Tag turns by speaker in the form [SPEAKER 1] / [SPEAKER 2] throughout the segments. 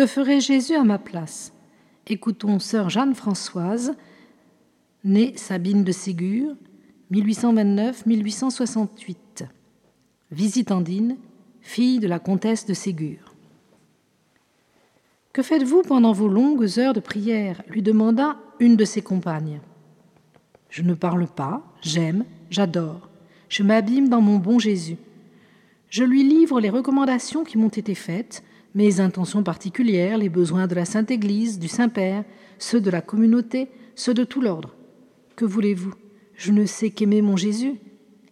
[SPEAKER 1] Que ferait Jésus à ma place? Écoutons sœur Jeanne-Françoise, née Sabine de Ségur, 1829-1868. Visitandine, fille de la comtesse de Ségur. Que faites-vous pendant vos longues heures de prière? lui demanda une de ses compagnes. Je ne parle pas, j'aime, j'adore, je m'abîme dans mon bon Jésus. Je lui livre les recommandations qui m'ont été faites, mes intentions particulières, les besoins de la Sainte Église, du Saint-Père, ceux de la communauté, ceux de tout l'ordre. Que voulez-vous? Je ne sais qu'aimer mon Jésus.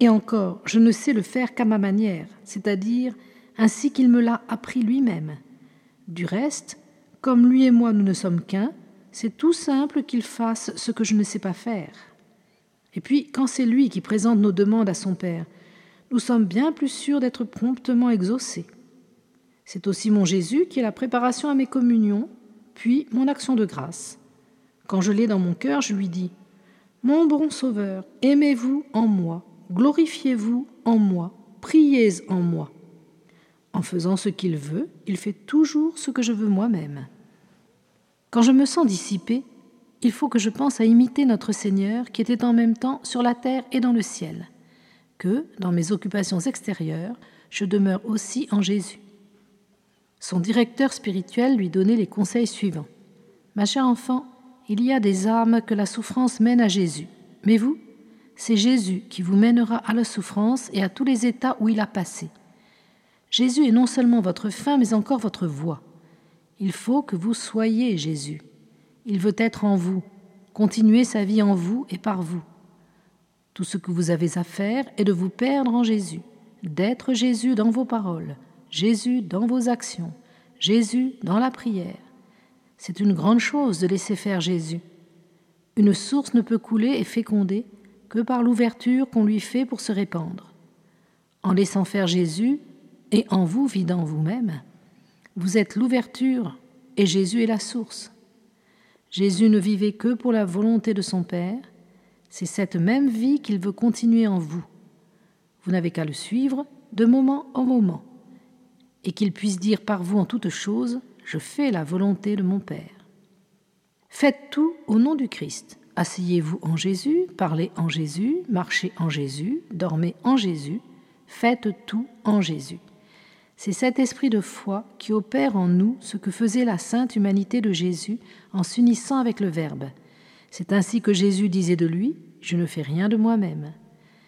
[SPEAKER 1] Et encore, je ne sais le faire qu'à ma manière, c'est-à-dire ainsi qu'il me l'a appris lui-même. Du reste, comme lui et moi nous ne sommes qu'un, c'est tout simple qu'il fasse ce que je ne sais pas faire. Et puis, quand c'est lui qui présente nos demandes à son Père, nous sommes bien plus sûrs d'être promptement exaucés. C'est aussi mon Jésus qui est la préparation à mes communions, puis mon action de grâce. Quand je l'ai dans mon cœur, je lui dis Mon bon Sauveur, aimez-vous en moi, glorifiez-vous en moi, priez en moi. En faisant ce qu'il veut, il fait toujours ce que je veux moi-même. Quand je me sens dissipé, il faut que je pense à imiter notre Seigneur qui était en même temps sur la terre et dans le ciel que, dans mes occupations extérieures, je demeure aussi en Jésus. Son directeur spirituel lui donnait les conseils suivants. Ma chère enfant, il y a des âmes que la souffrance mène à Jésus. Mais vous, c'est Jésus qui vous mènera à la souffrance et à tous les états où il a passé. Jésus est non seulement votre fin, mais encore votre voie. Il faut que vous soyez Jésus. Il veut être en vous, continuer sa vie en vous et par vous. Tout ce que vous avez à faire est de vous perdre en Jésus, d'être Jésus dans vos paroles, Jésus dans vos actions, Jésus dans la prière. C'est une grande chose de laisser faire Jésus. Une source ne peut couler et féconder que par l'ouverture qu'on lui fait pour se répandre. En laissant faire Jésus et en vous vidant vous-même, vous êtes l'ouverture et Jésus est la source. Jésus ne vivait que pour la volonté de son Père, c'est cette même vie qu'il veut continuer en vous. Vous n'avez qu'à le suivre de moment en moment, et qu'il puisse dire par vous en toutes choses, Je fais la volonté de mon Père. Faites tout au nom du Christ. Asseyez-vous en Jésus, parlez en Jésus, marchez en Jésus, dormez en Jésus, faites tout en Jésus. C'est cet esprit de foi qui opère en nous ce que faisait la sainte humanité de Jésus en s'unissant avec le Verbe. C'est ainsi que Jésus disait de lui, Je ne fais rien de moi-même.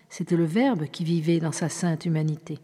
[SPEAKER 1] C'était le Verbe qui vivait dans sa sainte humanité.